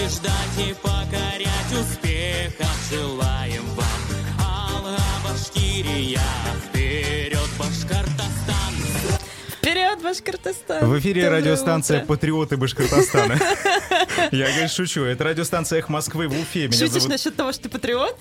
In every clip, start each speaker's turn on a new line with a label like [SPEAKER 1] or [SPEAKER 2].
[SPEAKER 1] побеждать и покорять успехов желаем вам. Алга Башкирия, вперед, Башкортостан!
[SPEAKER 2] Вперед, Башкортостан!
[SPEAKER 3] В эфире
[SPEAKER 2] Доброе
[SPEAKER 3] радиостанция
[SPEAKER 2] утро.
[SPEAKER 3] «Патриоты Башкортостана». Я, конечно, шучу. Это радиостанция «Эхо Москвы» в Уфе. Меня
[SPEAKER 2] Шутишь
[SPEAKER 3] зовут...
[SPEAKER 2] насчет того, что ты патриот?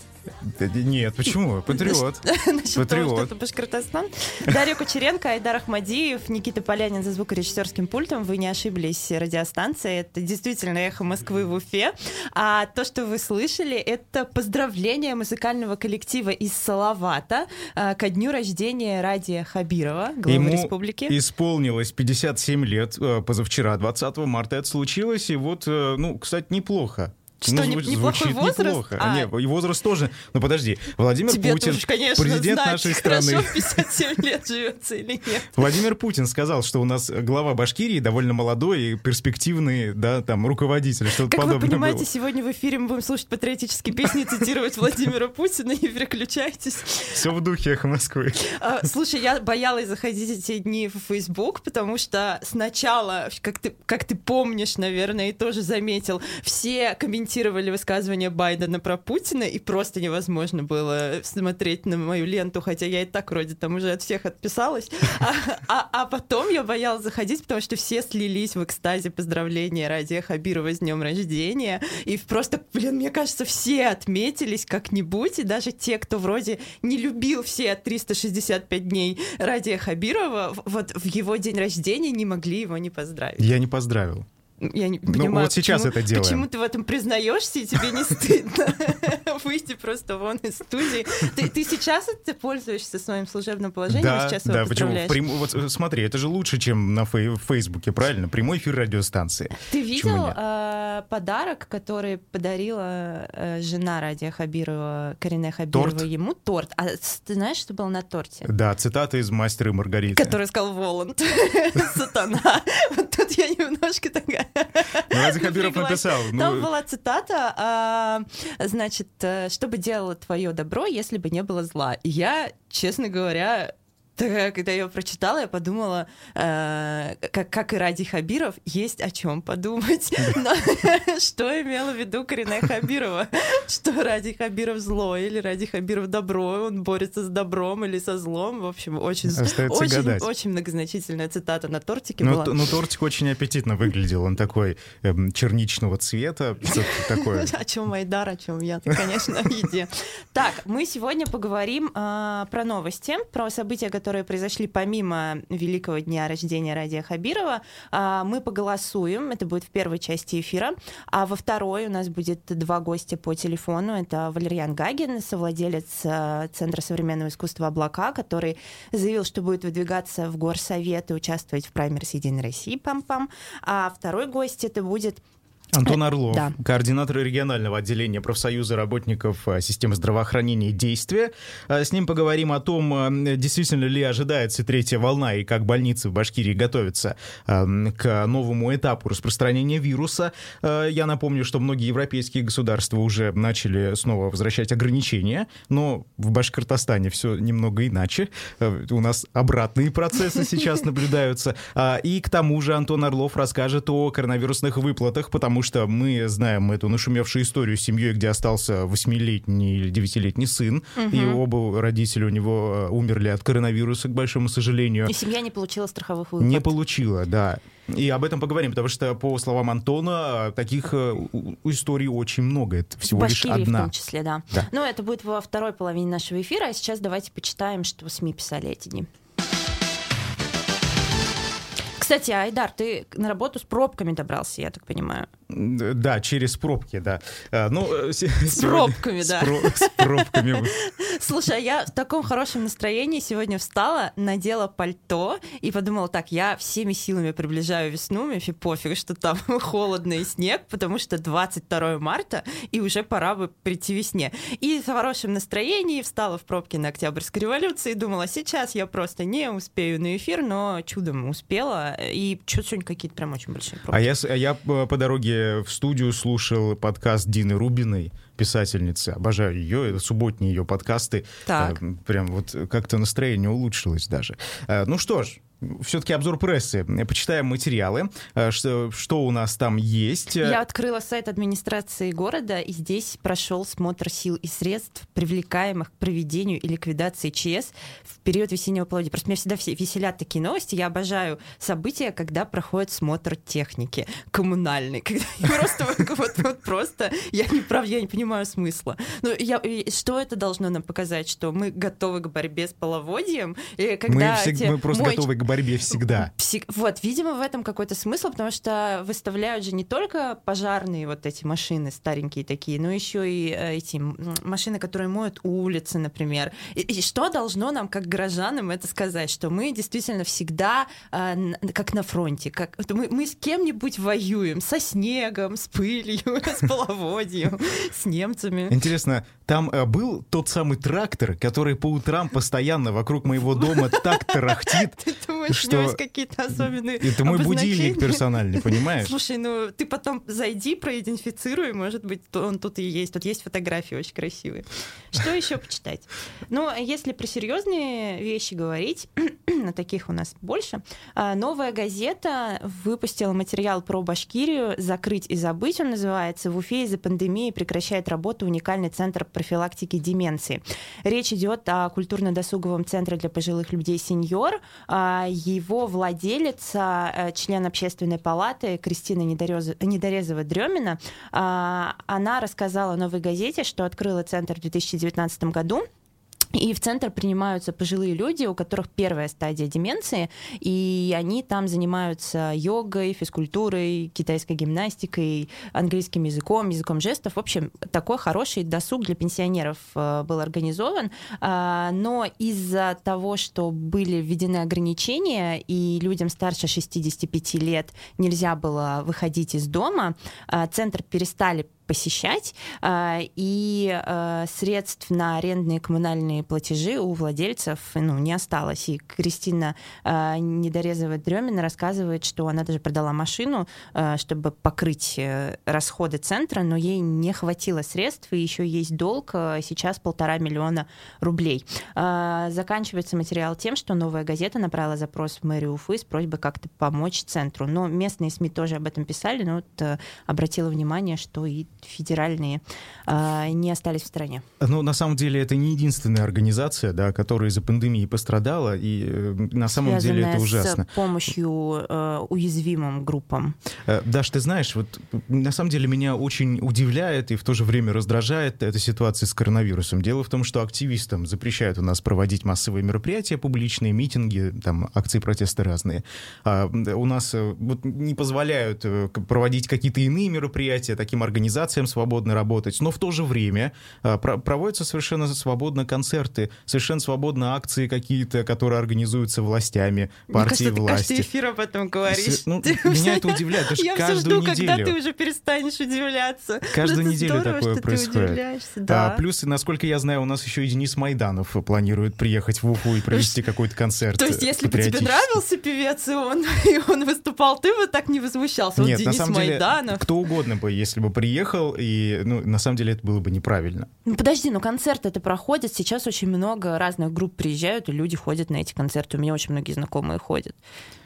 [SPEAKER 3] Да Нет, почему? Патриот.
[SPEAKER 2] Насчет того,
[SPEAKER 3] Патриот.
[SPEAKER 2] что это Башкортостан. Дарья Кучеренко, Айдар Ахмадиев, Никита Полянин за звукорежиссерским пультом. Вы не ошиблись, радиостанция. Это действительно эхо Москвы в Уфе. А то, что вы слышали, это поздравление музыкального коллектива из Салавата а, ко дню рождения Радия Хабирова, главы
[SPEAKER 3] Ему
[SPEAKER 2] республики.
[SPEAKER 3] исполнилось 57 лет э, позавчера, 20 марта это случилось, и вот, э, ну, кстати, неплохо.
[SPEAKER 2] Что,
[SPEAKER 3] Ну,
[SPEAKER 2] не-
[SPEAKER 3] зву-
[SPEAKER 2] неплохой
[SPEAKER 3] звучит
[SPEAKER 2] возраст?
[SPEAKER 3] неплохо.
[SPEAKER 2] А.
[SPEAKER 3] Не, и возраст тоже. Ну подожди, Владимир
[SPEAKER 2] Тебе
[SPEAKER 3] Путин,
[SPEAKER 2] уж, конечно,
[SPEAKER 3] президент
[SPEAKER 2] знать,
[SPEAKER 3] нашей
[SPEAKER 2] хорошо
[SPEAKER 3] страны.
[SPEAKER 2] в 57 лет живется или нет.
[SPEAKER 3] Владимир Путин сказал, что у нас глава Башкирии довольно молодой и перспективный, да, там, руководитель, что-то
[SPEAKER 2] Как вы
[SPEAKER 3] подобное
[SPEAKER 2] понимаете,
[SPEAKER 3] было.
[SPEAKER 2] сегодня в эфире мы будем слушать патриотические песни, цитировать Владимира Путина, не переключайтесь.
[SPEAKER 3] Все в духе эхо Москвы.
[SPEAKER 2] А, Слушай, я боялась заходить эти дни в Facebook, потому что сначала, как ты, как ты помнишь, наверное, и тоже заметил, все комментировали высказывания Байдена про Путина, и просто невозможно было смотреть на мою ленту, хотя я и так вроде там уже от всех отписалась. А, а- а потом я боялась заходить, потому что все слились в экстазе поздравления Радия Хабирова с днем рождения. И просто, блин, мне кажется, все отметились как-нибудь, и даже те, кто вроде не любил все 365 дней Радия Хабирова, вот в его день рождения не могли его не поздравить.
[SPEAKER 3] Я не поздравил.
[SPEAKER 2] Я не
[SPEAKER 3] Ну,
[SPEAKER 2] понимаю,
[SPEAKER 3] вот сейчас
[SPEAKER 2] почему,
[SPEAKER 3] это делаем.
[SPEAKER 2] Почему ты в этом признаешься, и тебе не стыдно выйти просто вон из студии? Ты, ты сейчас это пользуешься своим служебным положением,
[SPEAKER 3] Да,
[SPEAKER 2] сейчас его
[SPEAKER 3] да, почему? Прям- вот э, смотри, это же лучше, чем на фей- Фейсбуке, правильно? Прямой эфир радиостанции.
[SPEAKER 2] Ты видел э, подарок, который подарила э, жена Радия Хабирова, Карине Хабирова
[SPEAKER 3] Торт?
[SPEAKER 2] ему? Торт. А ты знаешь, что было на торте?
[SPEAKER 3] Да, цитата из «Мастера и Маргариты».
[SPEAKER 2] Который сказал Воланд. Сатана. Вот я немножко такая...
[SPEAKER 3] Ну, Ради Хабиров написал. ну,
[SPEAKER 2] Там была цитата, а, значит, э, что бы делало твое добро, если бы не было зла. И я, честно говоря, когда я ее прочитала, я подумала, э, как, как и Ради Хабиров, есть о чем подумать. Но что имела в виду Карине Хабирова? Что Ради Хабиров зло или Ради Хабиров добро? Он борется с добром или со злом? В общем, очень, очень, очень многозначительная цитата на тортике
[SPEAKER 3] Ну,
[SPEAKER 2] была.
[SPEAKER 3] ну, тортик очень аппетитно выглядел. Он такой эм, черничного цвета, такое.
[SPEAKER 2] О чем Айдар, о чем я, конечно, о еде. Так, мы сегодня поговорим а, про новости, про события, которые произошли помимо великого дня рождения Радия Хабирова. А, мы поголосуем, это будет в первой части эфира, а во второй у нас будет два гостя по телефону. Это Валерьян Гагин, совладелец а, Центра современного искусства «Облака», который заявил, что будет выдвигаться в Горсовет и участвовать в праймерс «Единой России», пам-пам. А второй гость это будет
[SPEAKER 3] Антон Орлов,
[SPEAKER 2] Да.
[SPEAKER 3] координатор регионального отделения профсоюза работников э, системы здравоохранения «Действия». Э, С ним поговорим о том, э, действительно ли ожидается третья волна и как больницы в Башкирии готовятся э, к новому этапу распространения вируса. Э, Я напомню, что многие европейские государства уже начали снова возвращать ограничения, но в Башкортостане все немного иначе. Э, У нас обратные процессы сейчас наблюдаются. А, И к тому же Антон Орлов расскажет о коронавирусных выплатах, потому что мы знаем эту нашумевшую историю с семьей, где остался восьмилетний или девятилетний сын, и оба родителя у него э, умерли от коронавируса, к большому сожалению.
[SPEAKER 2] И семья не получила страховых выплат.
[SPEAKER 3] Не получила, да. И об этом поговорим, потому что, по словам Антона, таких э, историй очень много. Это всего
[SPEAKER 2] в
[SPEAKER 3] лишь
[SPEAKER 2] Башкирии в
[SPEAKER 3] одна.
[SPEAKER 2] том числе, да.
[SPEAKER 3] Да.
[SPEAKER 2] Ну, это будет во второй половине нашего эфира, а сейчас давайте почитаем, что СМИ писали эти дни. Кстати, Айдар, ты на работу с пробками добрался, я так понимаю.
[SPEAKER 3] Да, через пробки, да. А, Ну, э,
[SPEAKER 2] С
[SPEAKER 3] сегодня-
[SPEAKER 2] пробками,
[SPEAKER 3] с
[SPEAKER 2] да.
[SPEAKER 3] про- С пробками.
[SPEAKER 2] Слушай, а я в таком хорошем настроении сегодня встала, надела пальто и подумала, так, я всеми силами приближаю весну, мне вообще пофиг, что там холодно и снег, потому что 22 марта, и уже пора бы прийти весне. И в хорошем настроении встала в пробке на Октябрьской революции и думала, сейчас я просто не успею на эфир, но чудом успела, и что сегодня какие-то прям очень большие пробки.
[SPEAKER 3] А я, а я э, по дороге в студию слушал подкаст Дины Рубиной, писательницы. Обожаю ее, это субботние ее подкасты.
[SPEAKER 2] Так.
[SPEAKER 3] Э, Прям вот как-то настроение улучшилось даже. Э, Ну что ж, все-таки обзор прессы. Почитаем материалы, э, что, что у нас там есть.
[SPEAKER 2] Я открыла сайт администрации города, и здесь прошел смотр сил и средств, привлекаемых к проведению и ликвидации ЧС в период весеннего половодья. Просто меня всегда все веселят такие новости. Я обожаю события, когда проходит смотр техники коммунальный. Когда просто, вот, вот просто, я не прав, я не понимаю смысла. Ну, я, что это должно нам показать? Что мы готовы к борьбе с половодьем?
[SPEAKER 3] Мы, просто готовы к борьбе всегда.
[SPEAKER 2] Вот, видимо, в этом какой-то смысл, потому что выставляют же не только пожарные вот эти машины старенькие такие, но еще и э, эти машины, которые моют улицы, например. И, и что должно нам, как горожанам, это сказать, что мы действительно всегда э, как на фронте, как мы, мы с кем-нибудь воюем, со снегом, с пылью, с половодьем, с немцами.
[SPEAKER 3] Интересно, там э, был тот самый трактор, который по утрам постоянно вокруг моего дома так тарахтит,
[SPEAKER 2] что... какие-то особенные
[SPEAKER 3] Это мой будильник персональный, понимаешь?
[SPEAKER 2] Слушай, ну ты потом зайди, проидентифицируй, может быть, он тут и есть. Тут есть фотографии очень красивые. Что еще почитать? Ну, если про серьезные вещи говорить, на таких у нас больше, а, новая газета выпустила материал про Башкирию «Закрыть и забыть» он называется. В Уфе из-за пандемии прекращает работу уникальный центр профилактики деменции. Речь идет о культурно-досуговом центре для пожилых людей «Сеньор». Его владелица, э, член общественной палаты Кристина Недорезова-Дремина, а, она рассказала новой газете, что открыла центр в 2019 году. И в центр принимаются пожилые люди, у которых первая стадия деменции, и они там занимаются йогой, физкультурой, китайской гимнастикой, английским языком, языком жестов. В общем, такой хороший досуг для пенсионеров э, был организован. А, но из-за того, что были введены ограничения, и людям старше 65 лет нельзя было выходить из дома, а, центр перестали посещать, а, и а, средств на арендные коммунальные платежи у владельцев ну, не осталось. И Кристина а, Недорезова-Дремина рассказывает, что она даже продала машину, чтобы покрыть э, расходы центра, но ей не хватило средств, и еще есть долг, сейчас полтора миллиона рублей. Заканчивается материал тем, что новая газета направила запрос в мэрию Уфы с просьбой как-то помочь центру. Но местные СМИ тоже об этом писали, но вот э, обратила внимание, что и федеральные а, не остались в стороне.
[SPEAKER 3] Ну, на самом деле, это не единственная организация, да, которая из-за пандемии пострадала, и э, на самом
[SPEAKER 2] Связанная
[SPEAKER 3] деле это ужасно.
[SPEAKER 2] с помощью э, уязвимым группам.
[SPEAKER 3] Э, Даш, ты знаешь, вот на самом деле меня очень удивляет и в то же время раздражает эта ситуация с коронавирусом. Дело в том, что активистам запрещают у нас проводить массовые мероприятия, публичные митинги, там акции протеста разные. А у нас э, вот не позволяют проводить какие-то иные мероприятия таким организациям, организациям свободно работать, но в то же время а, проводятся совершенно свободно концерты, совершенно свободно акции какие-то, которые организуются властями, партией
[SPEAKER 2] Мне
[SPEAKER 3] власти.
[SPEAKER 2] Ты эфир об этом говоришь.
[SPEAKER 3] Ну, меня это удивляет,
[SPEAKER 2] Я
[SPEAKER 3] каждую
[SPEAKER 2] жду,
[SPEAKER 3] неделю.
[SPEAKER 2] когда ты уже перестанешь удивляться.
[SPEAKER 3] Каждую
[SPEAKER 2] ну,
[SPEAKER 3] неделю
[SPEAKER 2] здорово,
[SPEAKER 3] такое происходит.
[SPEAKER 2] Ты да.
[SPEAKER 3] а, плюс, насколько я знаю, у нас еще и Денис Майданов планирует приехать в Уфу и провести какой-то концерт.
[SPEAKER 2] То есть, если бы тебе нравился певец, и он, и он выступал, ты бы так не возмущался.
[SPEAKER 3] Нет,
[SPEAKER 2] вот
[SPEAKER 3] на
[SPEAKER 2] Денис
[SPEAKER 3] самом деле,
[SPEAKER 2] Майданов.
[SPEAKER 3] кто угодно бы, если бы приехал, и ну, на самом деле это было бы неправильно.
[SPEAKER 2] Ну подожди, ну концерты это проходят, сейчас очень много разных групп приезжают, и люди ходят на эти концерты. У меня очень многие знакомые ходят.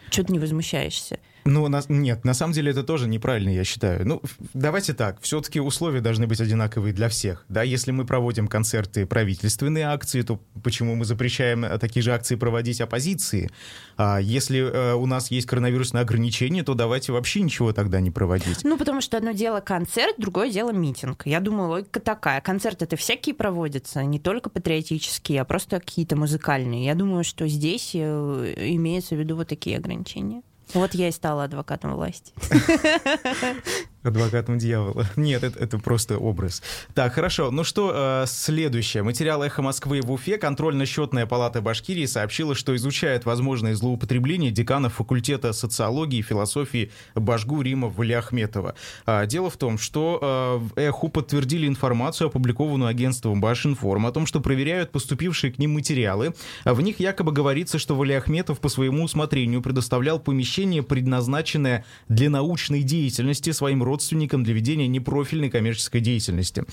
[SPEAKER 2] Чего ты не возмущаешься?
[SPEAKER 3] Ну, на, нет, на самом деле это тоже неправильно, я считаю. Ну, давайте так, все-таки условия должны быть одинаковые для всех. Да, если мы проводим концерты правительственные акции, то почему мы запрещаем э, такие же акции проводить оппозиции? А если э, у нас есть коронавирусные ограничения, то давайте вообще ничего тогда не проводить.
[SPEAKER 2] Ну, потому что одно дело концерт, другое дело митинг. Я думаю, логика такая. Концерты это всякие проводятся, не только патриотические, а просто какие-то музыкальные. Я думаю, что здесь э, имеются в виду вот такие ограничения. Вот я и стала адвокатом власти.
[SPEAKER 3] Адвокатом дьявола. Нет, это, это просто образ. Так, хорошо. Ну что, э, следующее. Материал «Эхо Москвы» в Уфе. Контрольно-счетная палата Башкирии сообщила, что изучает возможные злоупотребления декана факультета социологии и философии Башгу Рима Валиахметова. А, дело в том, что э, «Эху» подтвердили информацию, опубликованную агентством Башинформ, о том, что проверяют поступившие к ним материалы. В них якобы говорится, что Валиахметов по своему усмотрению предоставлял помещение, предназначенное для научной деятельности своим родственникам родственникам для ведения непрофильной коммерческой деятельности.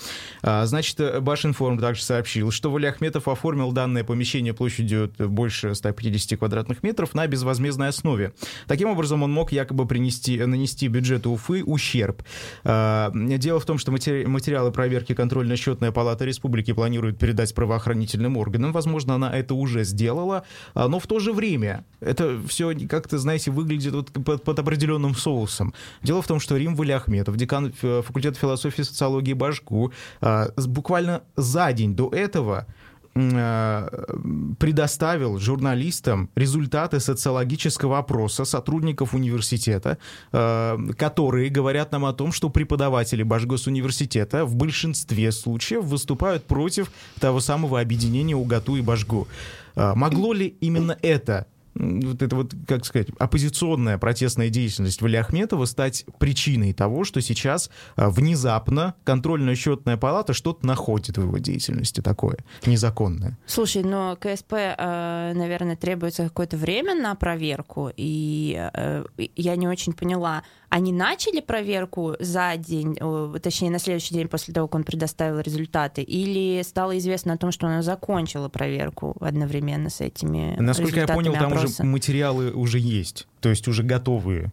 [SPEAKER 3] А, значит, Башинформ также сообщил, что Валиахметов оформил данное помещение площадью больше 150 квадратных метров на безвозмездной основе. Таким образом, он мог якобы принести, нанести бюджету Уфы ущерб. А, дело в том, что материалы проверки контрольно-счетная палата республики планирует передать правоохранительным органам. Возможно, она это уже сделала, а, но в то же время это все как-то, знаете, выглядит вот под, под определенным соусом. Дело в том, что Рим Валиахметов, декан факультета философии и социологии Башку, а, буквально за день до этого Э, предоставил журналистам результаты социологического опроса сотрудников университета, э, которые говорят нам о том, что преподаватели Башгосуниверситета в большинстве случаев выступают против того самого объединения УГАТУ и Башгу. Э, могло ли именно это вот это вот, как сказать, оппозиционная протестная деятельность Валиахметова стать причиной того, что сейчас а, внезапно контрольная счетная палата что-то находит в его деятельности такое незаконное.
[SPEAKER 2] Слушай, но КСП, а, наверное, требуется какое-то время на проверку, и э, я не очень поняла, они начали проверку за день, точнее, на следующий день после того, как он предоставил результаты, или стало известно о том, что она закончила проверку одновременно с этими
[SPEAKER 3] Насколько
[SPEAKER 2] я
[SPEAKER 3] понял,
[SPEAKER 2] там
[SPEAKER 3] уже материалы уже есть, то есть уже готовые.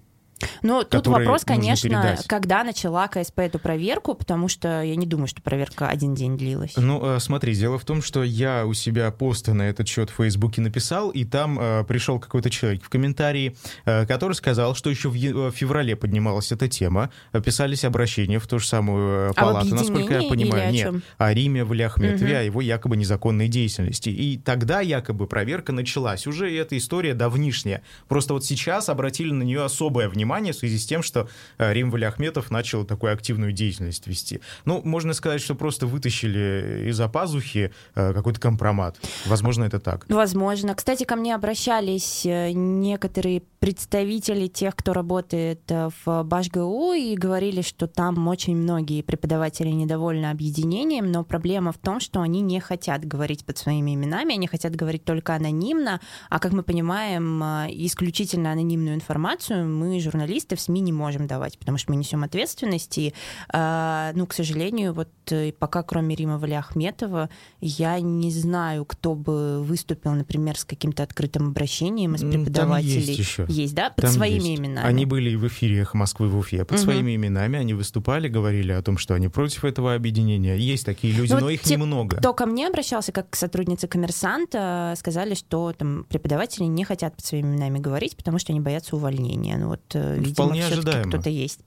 [SPEAKER 2] Ну, тут вопрос, конечно, когда начала КСП эту проверку, потому что я не думаю, что проверка один день длилась.
[SPEAKER 3] Ну, э, смотри, дело в том, что я у себя посты на этот счет в Фейсбуке написал, и там э, пришел какой-то человек в комментарии, э, который сказал, что еще в, в феврале поднималась эта тема, писались обращения в ту же самую э, а палату, а насколько я понимаю. Нет, о Риме в Ляхметове, угу. о его якобы незаконной деятельности. И тогда якобы проверка началась. Уже эта история давнишняя. Просто вот сейчас обратили на нее особое внимание внимание в связи с тем, что э, Рим Валиахметов начал такую активную деятельность вести. Ну, можно сказать, что просто вытащили из-за пазухи э, какой-то компромат. Возможно, это так.
[SPEAKER 2] Возможно. Кстати, ко мне обращались э, некоторые представители тех, кто работает в БашГУ, и говорили, что там очень многие преподаватели недовольны объединением, но проблема в том, что они не хотят говорить под своими именами, они хотят говорить только анонимно, а, как мы понимаем, исключительно анонимную информацию мы, журналисты, журналисты в СМИ не можем давать, потому что мы несем ответственность. И, э, ну, к сожалению, вот э, пока кроме Рима Валиахметова я не знаю, кто бы выступил, например, с каким-то открытым обращением из преподавателей.
[SPEAKER 3] Там есть еще.
[SPEAKER 2] Есть, да? Под
[SPEAKER 3] Там
[SPEAKER 2] своими
[SPEAKER 3] есть.
[SPEAKER 2] именами.
[SPEAKER 3] Они были в эфире «Эхо Москвы» в Уфе. Под угу. своими именами они выступали, говорили о том, что они против этого объединения. Есть такие люди, но, ну, но их те, немного.
[SPEAKER 2] Кто ко мне обращался, как к сотруднице коммерсанта, сказали, что там преподаватели не хотят под своими именами говорить, потому что они боятся увольнения. Ну вот э, видимо, Вполне все-таки кто-то есть.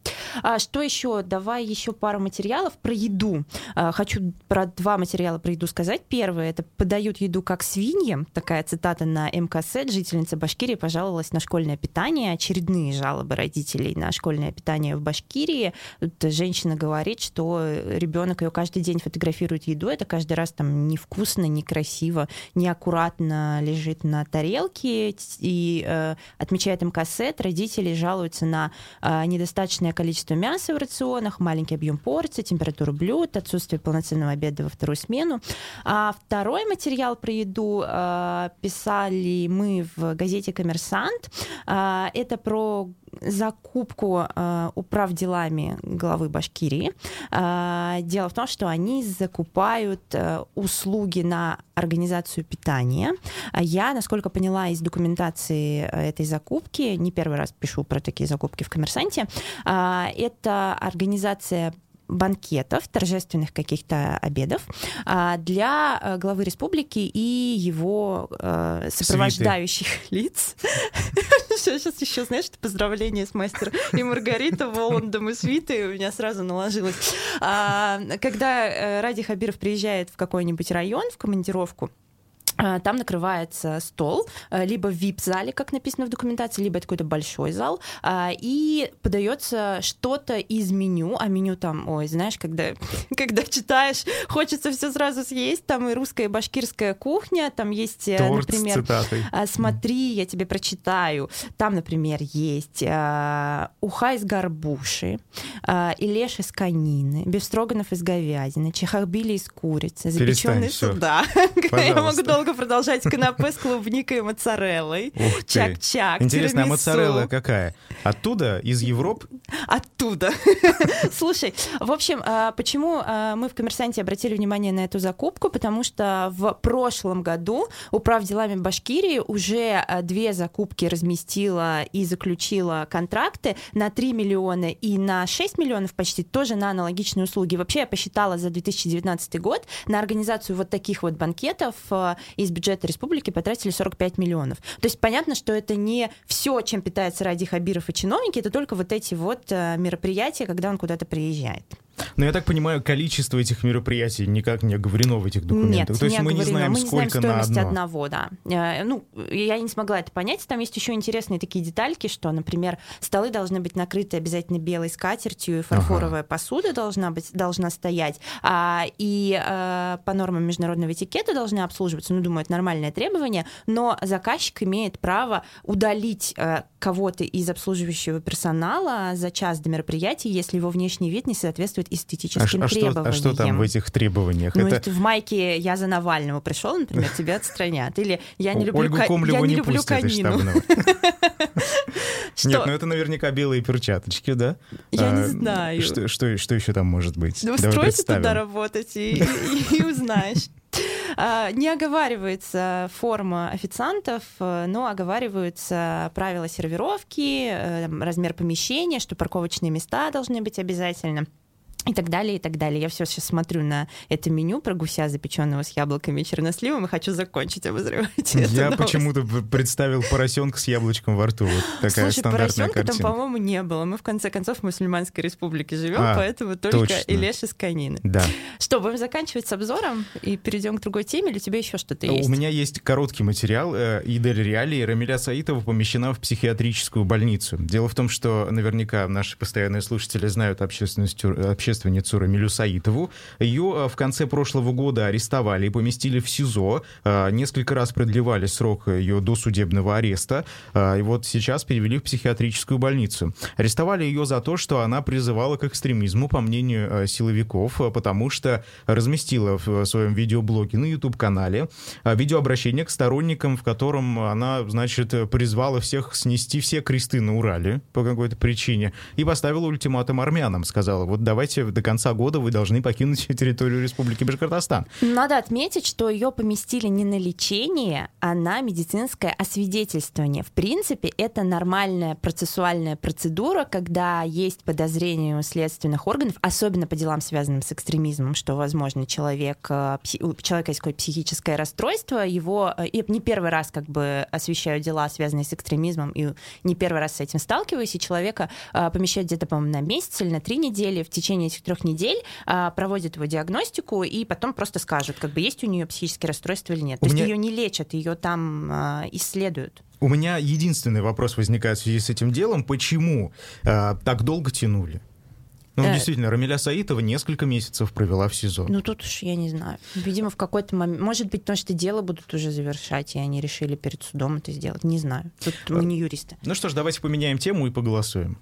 [SPEAKER 2] А, что еще? Давай еще пару материалов про еду. А, хочу про два материала про еду сказать. Первое — это «Подают еду как свиньи». Такая цитата на МКС. Жительница Башкирии пожаловалась на школьное питание. Очередные жалобы родителей на школьное питание в Башкирии. Тут женщина говорит, что ребенок ее каждый день фотографирует еду. Это каждый раз там невкусно, некрасиво, неаккуратно лежит на тарелке. И э, отмечает МКС, родители жалуются на э, недостаточное количество мяса в рационах, маленький объем порций, температуру блюд, отсутствие полноценного обеда во вторую смену. А второй материал про еду э, писали мы в газете «Коммерсант». Э, это про закупку э, управ делами главы Башкирии. Э, дело в том, что они закупают э, услуги на организацию питания. Я, насколько поняла из документации э, этой закупки, не первый раз пишу про такие закупки в «Коммерсанте», э, это организация банкетов, торжественных каких-то обедов а, для э, главы республики и его э, сопровождающих Свиты. лиц. Сейчас еще, знаешь, поздравление с мастером и Маргарита Воландом и Свиты у меня сразу наложилось. А, когда э, Ради Хабиров приезжает в какой-нибудь район в командировку, там накрывается стол, э, либо в VIP-зале, как написано в документации, либо это какой-то большой зал, а, и подается что-то из меню, а меню там, ой, знаешь, когда, когда читаешь, хочется все сразу съесть, там и русская, и башкирская кухня, там есть, э, Торт например, «А, смотри, я тебе прочитаю, там, например, есть уха из горбуши, илеш из конины, бефстроганов из говядины, чехарбили из курицы, запеченный сюда. Я могу долго могу продолжать канапе с клубникой и моцареллой. Чак-чак,
[SPEAKER 3] Интересно, а моцарелла какая? Оттуда? Из Европы?
[SPEAKER 2] Оттуда. Слушай, в общем, а, почему а, мы в «Коммерсанте» обратили внимание на эту закупку? Потому что в прошлом году управ делами Башкирии уже а, две закупки разместила и заключила контракты на 3 миллиона и на 6 миллионов почти, тоже на аналогичные услуги. Вообще я посчитала за 2019 год на организацию вот таких вот банкетов из бюджета республики потратили 45 миллионов. То есть понятно, что это не все, чем питается Ради Хабиров и чиновники, это только вот эти вот мероприятия, когда он куда-то приезжает.
[SPEAKER 3] Но я так понимаю, количество этих мероприятий никак не оговорено в этих документах.
[SPEAKER 2] Нет,
[SPEAKER 3] То есть
[SPEAKER 2] не
[SPEAKER 3] мы не знаем,
[SPEAKER 2] мы не
[SPEAKER 3] сколько
[SPEAKER 2] знаем
[SPEAKER 3] на
[SPEAKER 2] стоимость
[SPEAKER 3] одно.
[SPEAKER 2] одного, да. Э, Ну, я не смогла это понять. Там есть еще интересные такие детальки, что, например, столы должны быть накрыты обязательно белой скатертью, и фарфоровая посуда должна быть должна стоять, а, и э, по нормам международного этикета должны обслуживаться. Ну, думаю, это нормальное требование, но заказчик имеет право удалить э, кого-то из обслуживающего персонала за час до мероприятия, если его внешний вид не соответствует
[SPEAKER 3] А,
[SPEAKER 2] эстетическим
[SPEAKER 3] ш- а что,
[SPEAKER 2] требованиям.
[SPEAKER 3] а что там в этих требованиях?
[SPEAKER 2] Ну,
[SPEAKER 3] Это
[SPEAKER 2] в майке «Я за Навального» пришел, например, тебя отстранят. Или «Я не люблю,
[SPEAKER 3] Ольгу
[SPEAKER 2] ка- я не люблю конину».
[SPEAKER 3] Нет, ну это наверняка белые перчаточки, да?
[SPEAKER 2] Я не
[SPEAKER 3] А,
[SPEAKER 2] знаю.
[SPEAKER 3] Что, что, что еще там может быть?
[SPEAKER 2] Ну,
[SPEAKER 3] Давай
[SPEAKER 2] устройся туда работать и, и- узнаешь. А, Не оговаривается форма официантов, но оговариваются правила сервировки, э, размер помещения, что парковочные места должны быть обязательно. И так далее, и так далее. Я все сейчас смотрю на это меню про гуся, запеченного с яблоками и черносливом, и хочу закончить обозревать
[SPEAKER 3] Я почему-то представил поросенка с яблочком во рту. Вот такая
[SPEAKER 2] Слушай,
[SPEAKER 3] стандартная
[SPEAKER 2] поросенка там,
[SPEAKER 3] картина.
[SPEAKER 2] по-моему, не было. Мы, в конце концов, в мусульманской республике живем,
[SPEAKER 3] А,
[SPEAKER 2] поэтому только
[SPEAKER 3] точно.
[SPEAKER 2] и леши с конины.
[SPEAKER 3] Да.
[SPEAKER 2] Что, будем заканчивать с обзором и перейдем к другой теме, или у тебя еще что-то
[SPEAKER 3] У
[SPEAKER 2] есть?
[SPEAKER 3] меня есть короткий материал. э, Идель Реалии Рамиля Саитова помещена в психиатрическую больницу. Дело в том, что наверняка наши постоянные слушатели знают общественностью- общественницу Рамилю Саитову. Ее э, в конце прошлого года арестовали и поместили в СИЗО. Э, Несколько раз продлевали срок ее досудебного ареста. Э, И вот сейчас перевели в психиатрическую больницу. Арестовали ее за то, что она призывала к экстремизму, по мнению силовиков, потому что разместила в своем видеоблоге на YouTube-канале видеообращение к сторонникам, в котором она, значит, призвала всех снести все кресты на Урале по какой-то причине и поставила ультиматум армянам. Сказала, вот давайте до конца года вы должны покинуть территорию Республики Башкортостан.
[SPEAKER 2] Надо отметить, что ее поместили не на лечение, а на медицинское освидетельствование. В принципе, это нормальная процессуальная процедура, когда есть подозрение у следственных органов, особенно по делам, связанным с экстремизмом, что, возможно, человек, э, у человека есть какое-то психическое расстройство, его э, и не первый раз как бы освещаю дела, связанные с экстремизмом, и не первый раз с этим сталкиваюсь, и человека э, помещают где-то, по-моему, на месяц или на три недели. В течение этих трех недель а, проводят его диагностику и потом просто скажут, как бы есть у нее психические расстройства или нет.
[SPEAKER 3] У
[SPEAKER 2] То
[SPEAKER 3] меня-
[SPEAKER 2] есть ее не лечат, ее там а, исследуют.
[SPEAKER 3] У меня единственный вопрос возникает в связи с этим делом. Почему э, так долго тянули? Ну,
[SPEAKER 2] Э.
[SPEAKER 3] действительно, Рамиля Саитова несколько месяцев провела в СИЗО.
[SPEAKER 2] Ну тут уж я не знаю. Видимо, в какой-то момент, может быть, потому что дело будут уже завершать, и они решили перед судом это сделать. Не знаю. Тут мы не юристы.
[SPEAKER 3] Ну что ж, давайте поменяем тему и поголосуем.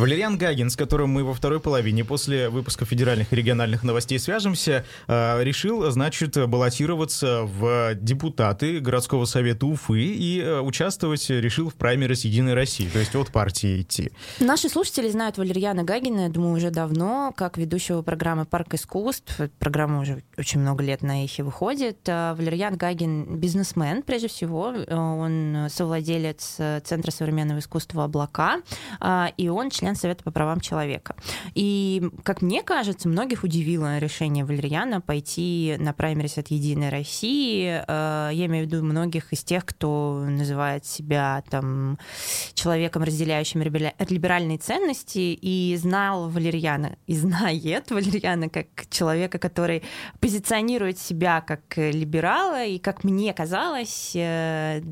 [SPEAKER 3] Валериан Гагин, с которым мы во второй половине после выпуска федеральных и региональных новостей свяжемся, э, решил, значит, баллотироваться в депутаты городского совета Уфы и э, участвовать решил в праймерис Единой России, то есть от партии идти.
[SPEAKER 2] Наши слушатели знают Валерьяна Гагина, я думаю, уже давно, как ведущего программы «Парк искусств». Программа уже очень много лет на эхе выходит. А Валерьян Гагин — бизнесмен, прежде всего. Э, Он совладелец э, Центра современного искусства «Облака», и он член Совета по правам человека. И, как мне кажется, многих удивило решение Валерьяна пойти на праймерис от «Единой России». Э, Я имею в виду многих из тех, кто называет себя там человеком, разделяющим либеральные ценности, и знал Валерьяна, и знает Валерьяна как человека, который позиционирует себя как либерала, и, как мне казалось, э,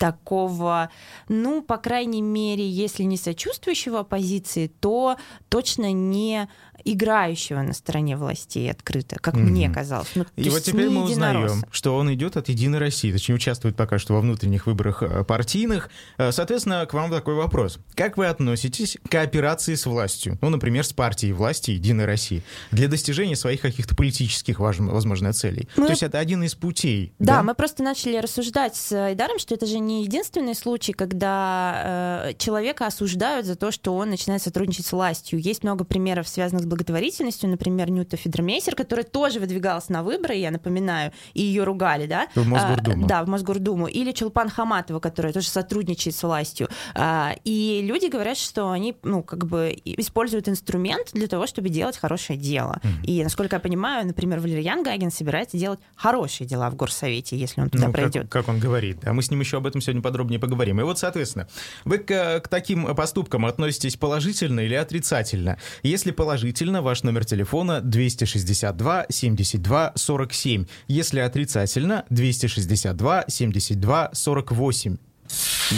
[SPEAKER 2] такого, ну, по крайней мере, если не сочувствующего оппозиции, то точно не играющего на стороне властей открыто, как mm-hmm. мне казалось. Ну,
[SPEAKER 3] и вот теперь мы узнаем, что он идет от Единой России, точнее участвует пока что во внутренних выборах э, партийных. Э, соответственно, к вам такой вопрос. Как вы относитесь к кооперации с властью? Ну, например, с партией власти Единой России для достижения своих каких-то политических, возможно, целей. Мы... То есть это один из путей.
[SPEAKER 2] Да, да, мы просто начали рассуждать с Айдаром, что это же не единственный случай, когда э, человека осуждают за то, что он начинает сотрудничать с властью. Есть много примеров, связанных с благотворительностью, например, Нюта Федермейсер, которая тоже выдвигалась на выборы, я напоминаю, и ее ругали, да?
[SPEAKER 3] В Мосгордуму.
[SPEAKER 2] А, да, в Мосгордуму. Или Чулпан Хаматова, которая тоже сотрудничает с властью. А, и люди говорят, что они, ну, как бы используют инструмент для того, чтобы делать хорошее дело. Mm-hmm. И, насколько я понимаю, например, Валерьян Гагин собирается делать хорошие дела в горсовете, если он туда ну, пройдет.
[SPEAKER 3] Как, как он говорит. А мы с ним еще об этом сегодня подробнее поговорим. И вот, соответственно, вы к, к таким поступкам относитесь положительно или отрицательно? Если положительно, ваш номер телефона 262 72 47. Если отрицательно, 262 72 48.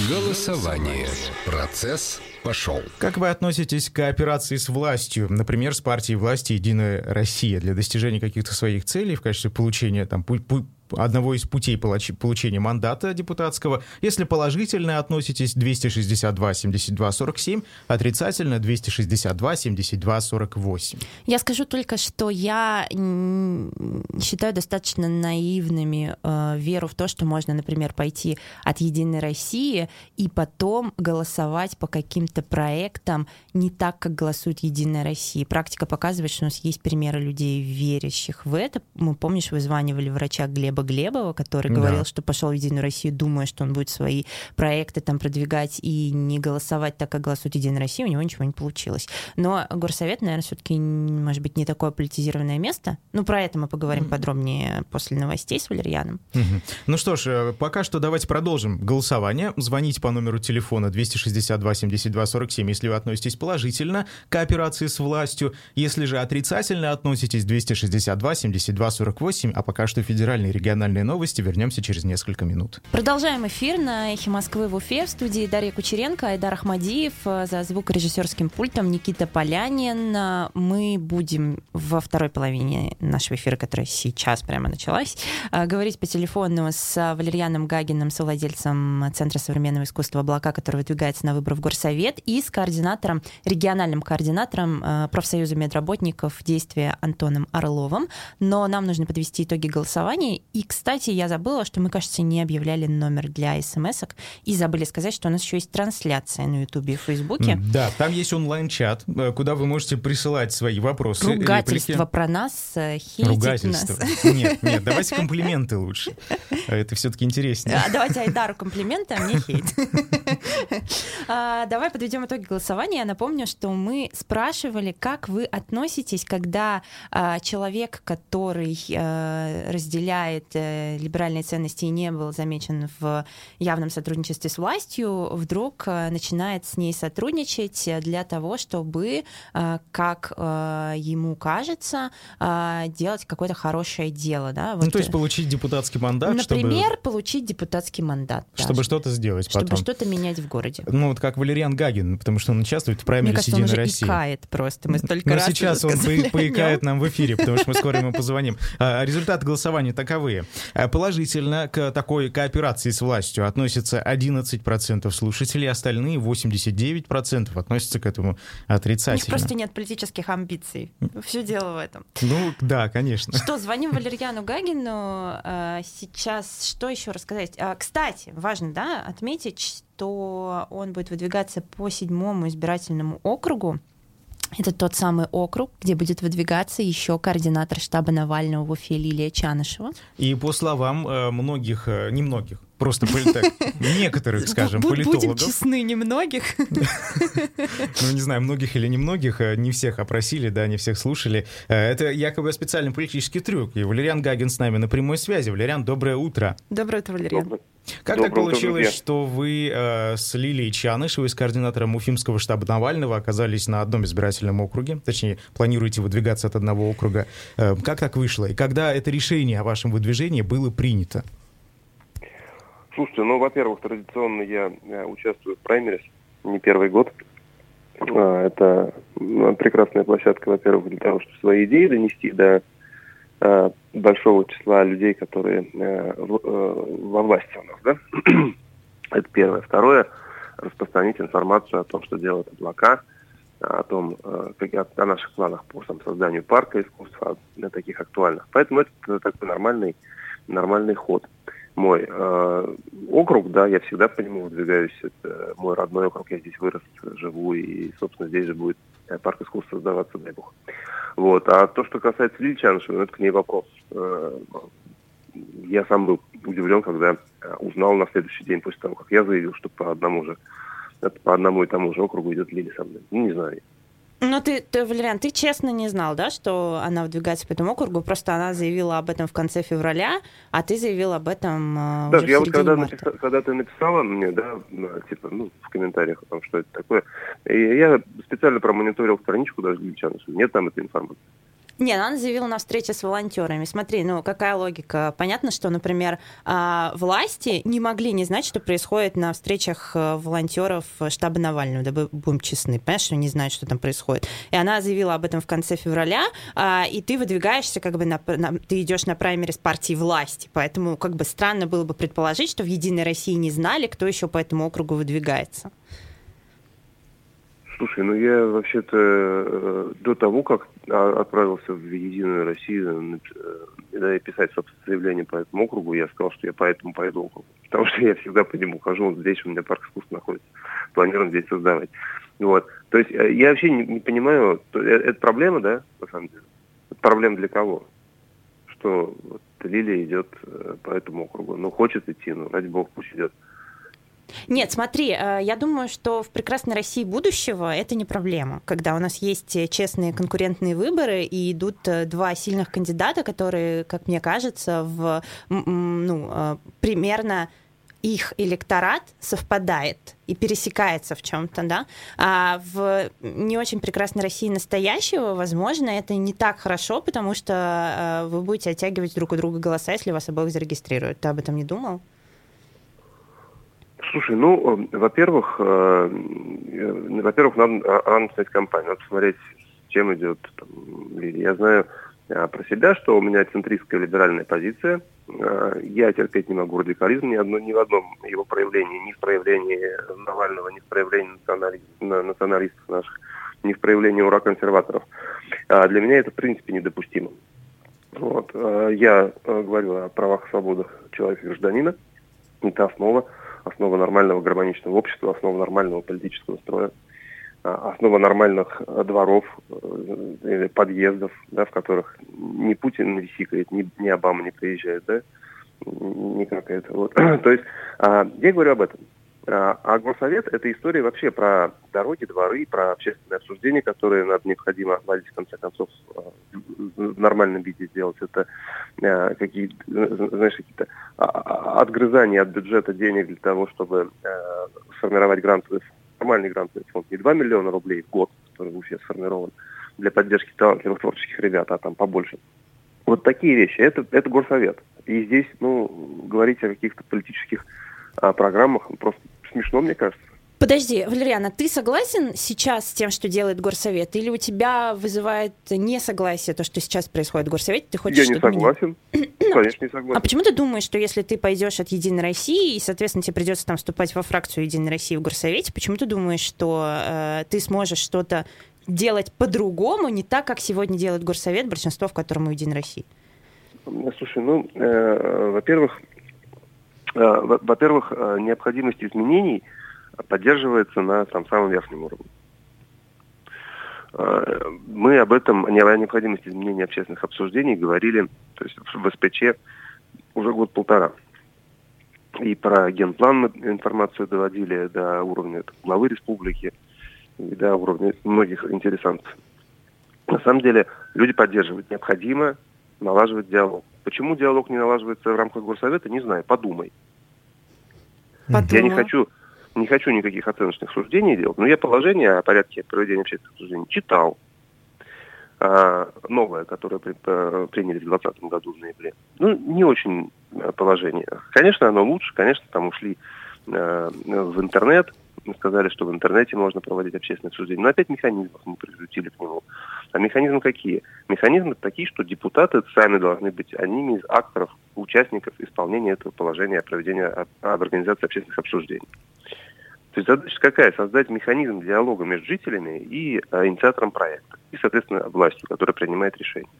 [SPEAKER 4] Голосование. Процесс пошел.
[SPEAKER 3] Как вы относитесь к кооперации с властью, например, с партией власти «Единая Россия» для достижения каких-то своих целей в качестве получения там, одного из путей получения мандата депутатского. Если положительно относитесь 262 72 47, отрицательно 262 72 48.
[SPEAKER 2] Я скажу только, что я считаю достаточно наивными э, веру в то, что можно, например, пойти от Единой России и потом голосовать по каким-то проектам не так, как голосует Единая Россия. Практика показывает, что у нас есть примеры людей, верящих в это. Мы, помнишь, вызванивали врача Глеба Глеба Глебова, который да. говорил, что пошел в Единую Россию, думая, что он будет свои проекты там продвигать и не голосовать так, как голосует Единая Россия, у него ничего не получилось. Но Горсовет, наверное, все-таки, может быть, не такое политизированное место. Ну, про это мы поговорим mm-hmm. подробнее после новостей с Валерьяном.
[SPEAKER 3] Mm-hmm. Ну что ж, э, пока что давайте продолжим голосование. Звоните по номеру телефона 262 72 47, если вы относитесь положительно к операции с властью. Если же отрицательно относитесь, 262 72 48, а пока что федеральный региональный региональные новости. Вернемся через несколько минут.
[SPEAKER 2] Продолжаем эфир на «Эхе Москвы» в Уфе. В студии Дарья Кучеренко, Айдар Ахмадиев. За звукорежиссерским пультом Никита Полянин. Мы будем во второй половине нашего эфира, которая сейчас прямо началась, а, говорить по телефону с Валерьяном Гагиным, совладельцем Центра современного искусства «Облака», который выдвигается на выборы в Горсовет, и с координатором, региональным координатором профсоюза медработников действия Антоном Орловым. Но нам нужно подвести итоги голосования и кстати, я забыла, что мы, кажется, не объявляли номер для смс и забыли сказать, что у нас еще есть трансляция на Ютубе и Фейсбуке.
[SPEAKER 3] Да, там есть онлайн-чат, э, куда вы можете присылать свои вопросы.
[SPEAKER 2] Ругательства
[SPEAKER 3] реплики.
[SPEAKER 2] про нас, э, хейтить
[SPEAKER 3] Ругательства.
[SPEAKER 2] нас.
[SPEAKER 3] Нет, нет, давайте комплименты лучше. Это все-таки интереснее.
[SPEAKER 2] А, давайте Айдару комплименты, а мне хейт. А, давай подведем итоги голосования. Я напомню, что мы спрашивали, как вы относитесь, когда а, человек, который э, разделяет э, либеральные ценности и не был замечен в явном сотрудничестве с властью, вдруг э, начинает с ней сотрудничать для того, чтобы, как ему кажется, делать какое-то хорошее дело. Да?
[SPEAKER 3] Вот. Ну, то есть получить депутатский мандат,
[SPEAKER 2] Например,
[SPEAKER 3] чтобы...
[SPEAKER 2] получить депутатский мандат.
[SPEAKER 3] Чтобы даже. что-то сделать
[SPEAKER 2] чтобы
[SPEAKER 3] потом.
[SPEAKER 2] Чтобы что-то менять в городе.
[SPEAKER 3] Ну, вот как Валериан Гагин, потому что он участвует в праймере
[SPEAKER 2] Мне
[SPEAKER 3] Единой
[SPEAKER 2] он
[SPEAKER 3] России.
[SPEAKER 2] икает просто. Мы столько
[SPEAKER 3] Но
[SPEAKER 2] раз
[SPEAKER 3] сейчас он поикает нам в эфире, потому что мы скоро ему позвоним. А, результаты голосования таковые. А, положительно к такой кооперации с властью относятся 11% слушателей, остальные 89% относятся к этому отрицательно. У них
[SPEAKER 2] просто нет политических амбиций. Все дело в этом.
[SPEAKER 3] Ну, да, конечно.
[SPEAKER 2] Что, звоним Валерьяну Гагину. А, сейчас что еще рассказать? Кстати, важно, да, отметить, что он будет выдвигаться по седьмому избирательному округу. Это тот самый округ, где будет выдвигаться еще координатор штаба Навального в Уфе Лилия Чанышева.
[SPEAKER 3] И по словам э, многих, э, немногих, просто политик, некоторых, скажем, политологов.
[SPEAKER 2] Будем честны, немногих.
[SPEAKER 3] Ну, не знаю, многих или немногих, э, не всех опросили, да, не всех слушали. Это якобы специальный политический трюк. И Валериан Гагин с нами на прямой связи. Валериан, доброе утро.
[SPEAKER 2] Доброе утро, Валериан.
[SPEAKER 3] Как Доброго так получилось, утра, что вы э, с Лилией Чанышевой, с координатором Уфимского штаба Навального, оказались на одном избирательном округе? Точнее, планируете выдвигаться от одного округа. Э, как так вышло? И когда это решение о вашем выдвижении было принято?
[SPEAKER 5] Слушайте, ну, во-первых, традиционно я, я участвую в праймерис не первый год. А, это ну, прекрасная площадка, во-первых, для того, чтобы свои идеи донести до а, большого числа людей, которые а, во власти у нас, да? это первое. Второе, распространить информацию о том, что делают облака, о том, как, о наших планах по там, созданию парка искусства, для таких актуальных. Поэтому это такой нормальный, нормальный ход мой э, округ, да, я всегда по нему выдвигаюсь. Это мой родной округ, я здесь вырос, живу, и, собственно, здесь же будет э, парк искусства создаваться, дай бог. Вот. А то, что касается Лиличанши, ну, это к ней вопрос. Э, я сам был удивлен, когда э, узнал на следующий день после того, как я заявил, что по одному же по одному и тому же округу идет Лили со мной. Ну, не знаю.
[SPEAKER 2] Ну, ты, ты, Валериан, ты честно не знал, да, что она выдвигается по этому округу? Просто она заявила об этом в конце февраля, а ты заявил об этом э,
[SPEAKER 5] да,
[SPEAKER 2] уже
[SPEAKER 5] я
[SPEAKER 2] в
[SPEAKER 5] вот когда,
[SPEAKER 2] марта.
[SPEAKER 5] написал, когда ты написала мне, да, типа, ну, в комментариях о том, что это такое, и я специально промониторил страничку даже Ильичана, что нет там этой информации.
[SPEAKER 2] Не, ну, она заявила на встрече с волонтерами. Смотри, ну какая логика? Понятно, что, например, а, власти не могли не знать, что происходит на встречах э, волонтеров штаба Навального, да будем честны, понимаешь, что не знают, что там происходит. И она заявила об этом в конце февраля, а, и ты выдвигаешься, как бы, на, на, ты идешь на праймере с партии власти, поэтому как бы странно было бы предположить, что в «Единой России» не знали, кто еще по этому округу выдвигается.
[SPEAKER 5] Слушай, ну я вообще-то э, до того, как отправился в Единую Россию э, писать, собственно, заявление по этому округу, я сказал, что я поэтому пойду округу. Потому что я всегда по нему хожу, вот здесь у меня парк искусства находится, планируем здесь создавать. Вот. То есть э, я вообще не, не понимаю, это проблема, да, на самом деле? Это проблема для кого? Что вот, Лилия идет по этому округу. Ну, хочет идти, ну, ради бога, пусть идет.
[SPEAKER 2] Нет, смотри, э, я думаю, что в прекрасной России будущего это не проблема, когда у нас есть честные конкурентные выборы и идут э, два сильных кандидата, которые, как мне кажется, в ну, э, примерно их электорат совпадает и пересекается в чем-то, да, а в не очень прекрасной России настоящего, возможно, это не так хорошо, потому что вы будете оттягивать друг у друга голоса, если вас обоих зарегистрируют. Ты об этом не думал?
[SPEAKER 5] Слушай, ну, э, во-первых, э, э, во-первых, надо, рано писать компанию, надо посмотреть, с чем идет. Там, я знаю э, про себя, что у меня центристская либеральная позиция. Э, я терпеть не могу радикализм ни, одно, ни в одном его проявлении, ни в проявлении Навального, ни в проявлении националистов, националистов наших, ни в проявлении ура-консерваторов. А для меня это, в принципе, недопустимо. Вот. Э, я говорю о правах и свободах человека-гражданина. Это основа основа нормального гармоничного общества, основа нормального политического строя, а, основа нормальных э, дворов, э, подъездов, да, в которых ни Путин не сикает, ни, ни Обама не приезжает, да, никак это. Вот. То есть а, я говорю об этом. А, а горсовет – это история вообще про дороги, дворы, про общественное обсуждение, которое надо необходимо отладить, в конце концов, а, в нормальном виде сделать. Это а, какие, знаешь, какие-то отгрызания от бюджета денег для того, чтобы сформировать грантовый, нормальный грантовый фонд. Не 2 миллиона рублей в год, который уже сформирован для поддержки талантливых творческих ребят, а там побольше. Вот такие вещи. Это, это горсовет. И здесь, ну, говорить о каких-то политических программах просто смешно, мне кажется.
[SPEAKER 2] Подожди, Валериана, ты согласен сейчас с тем, что делает Горсовет? Или у тебя вызывает несогласие то, что сейчас происходит в Горсовете? Ты хочешь,
[SPEAKER 5] Я не согласен. Конечно, не согласен.
[SPEAKER 2] А почему ты думаешь, что если ты пойдешь от Единой России, и, соответственно, тебе придется там вступать во фракцию Единой России в Горсовете, почему ты думаешь, что э, ты сможешь что-то делать по-другому, не так, как сегодня делает Горсовет, большинство в котором у Единой России?
[SPEAKER 5] Слушай, ну, э, во-первых, во-первых, э, необходимость изменений поддерживается на там, самом верхнем уровне. Э, мы об этом, о необходимости изменения общественных обсуждений говорили то есть в СПЧ уже год-полтора. И про генплан мы информацию доводили до уровня главы республики и до уровня многих интересантов. На самом деле люди поддерживают. Необходимо налаживать диалог. Почему диалог не налаживается в рамках горсовета, не знаю. Подумай. Подумала. Я не хочу, не хочу никаких оценочных суждений делать, но я положение о порядке проведения общественных обсуждений читал. а, новое, которое при, а, приняли в 2020 году в ноябре. Ну, не очень а, положение. Конечно, оно лучше, конечно, там ушли а, в интернет, сказали, что в интернете можно проводить общественное обсуждение. Но опять механизмов мы прикрутили к нему. А механизмы какие? Механизмы такие, что депутаты сами должны быть одними из акторов, участников исполнения этого положения проведения об организации общественных обсуждений. То есть задача какая? Создать механизм диалога между жителями и а, инициатором проекта. И, соответственно, властью, которая принимает решение.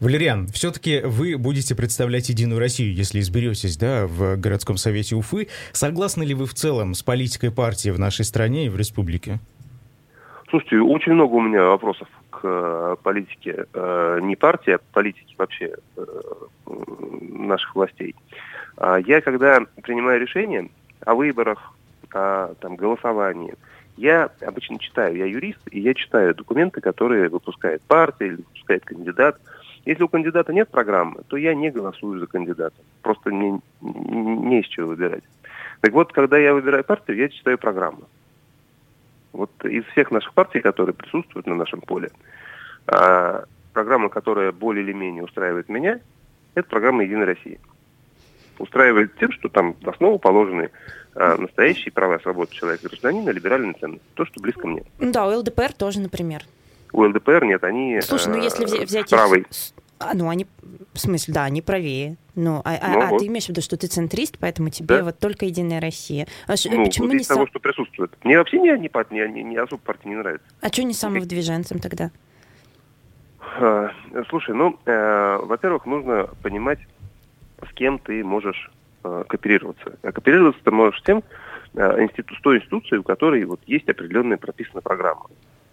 [SPEAKER 3] Валериан, все-таки вы будете представлять Единую Россию, если изберетесь да, в городском совете Уфы. Согласны ли вы в целом с политикой партии в нашей стране и в республике?
[SPEAKER 5] Слушайте, очень много у меня вопросов к э, политике э, не партии, а политике вообще э, наших властей. А я, когда принимаю решение о выборах, о там, голосовании, я обычно читаю, я юрист, и я читаю документы, которые выпускает партия или выпускает кандидат. Если у кандидата нет программы, то я не голосую за кандидата. Просто мне не из чего выбирать. Так вот, когда я выбираю партию, я читаю программу. Вот из всех наших партий, которые присутствуют на нашем поле, а, программа, которая более или менее устраивает меня, это программа «Единая Россия». Устраивает тем, что там в основу положены а, настоящие права и свободы человека гражданина, либеральные ценности. То, что близко мне.
[SPEAKER 2] Да, у ЛДПР тоже, например.
[SPEAKER 5] У ЛДПР нет, они
[SPEAKER 2] Слушай, ну если взять,
[SPEAKER 5] правый.
[SPEAKER 2] А, ну, они, в смысле, да, они правее. Ну, а, а,
[SPEAKER 5] Ну,
[SPEAKER 2] а
[SPEAKER 5] вот.
[SPEAKER 2] ты имеешь в виду, что ты центрист, поэтому тебе
[SPEAKER 5] Да.
[SPEAKER 2] вот только Единая Россия. А
[SPEAKER 5] Ну,
[SPEAKER 2] почему не
[SPEAKER 5] того,
[SPEAKER 2] сам...
[SPEAKER 5] что присутствует. Мне вообще не, не, не, не, не особо партия не нравится.
[SPEAKER 2] А что не самовыдвиженцем тогда?
[SPEAKER 5] А, Слушай, ну, э, во-первых, нужно понимать, с кем ты можешь э, кооперироваться. А кооперироваться ты можешь с тем, э, институ- с той институцией, у которой вот есть определенная прописанная программа.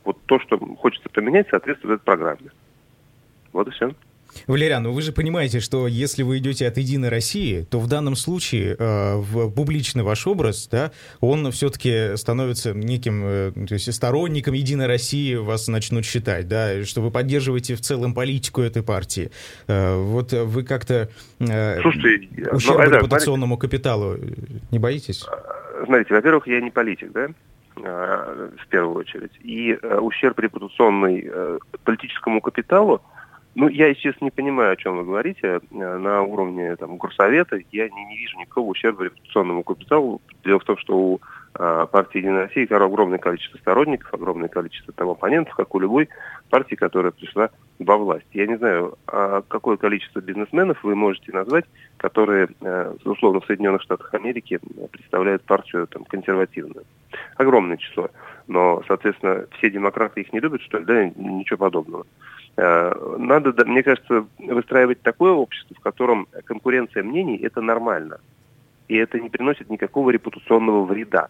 [SPEAKER 5] Вот то, что хочется поменять, соответствует этой программе. Вот и все.
[SPEAKER 3] Валериан, ну вы же понимаете, что если вы идете от Единой России, то в данном случае э, в публичный ваш образ, да, он все-таки становится неким, э, то есть сторонником Единой России вас начнут считать, да, что вы поддерживаете в целом политику этой партии. Э, вот вы как-то э,
[SPEAKER 5] Слушайте, ну,
[SPEAKER 3] ущерба
[SPEAKER 5] Айдар,
[SPEAKER 3] репутационному капиталу не боитесь?
[SPEAKER 5] Смотрите, во-первых, я не политик, да, в первую очередь. И э, ущерб репутационный э, политическому капиталу, ну, я, честно, не понимаю, о чем вы говорите. Э, На уровне там, горсовета я не, не вижу никакого ущерба репутационному капиталу. Дело в том, что у э, партии «Единая Россия» огромное количество сторонников, огромное количество там, оппонентов, как у любой партии, которая пришла во власть. Я не знаю, а какое количество бизнесменов вы можете назвать, которые, э, условно, в Соединенных Штатах Америки э, представляют партию там, консервативную. Огромное число. Но, соответственно, все демократы их не любят, что ли? Да, ничего подобного. Э, Надо, мне кажется, выстраивать такое общество, в котором конкуренция мнений – это нормально. И это не приносит никакого репутационного вреда.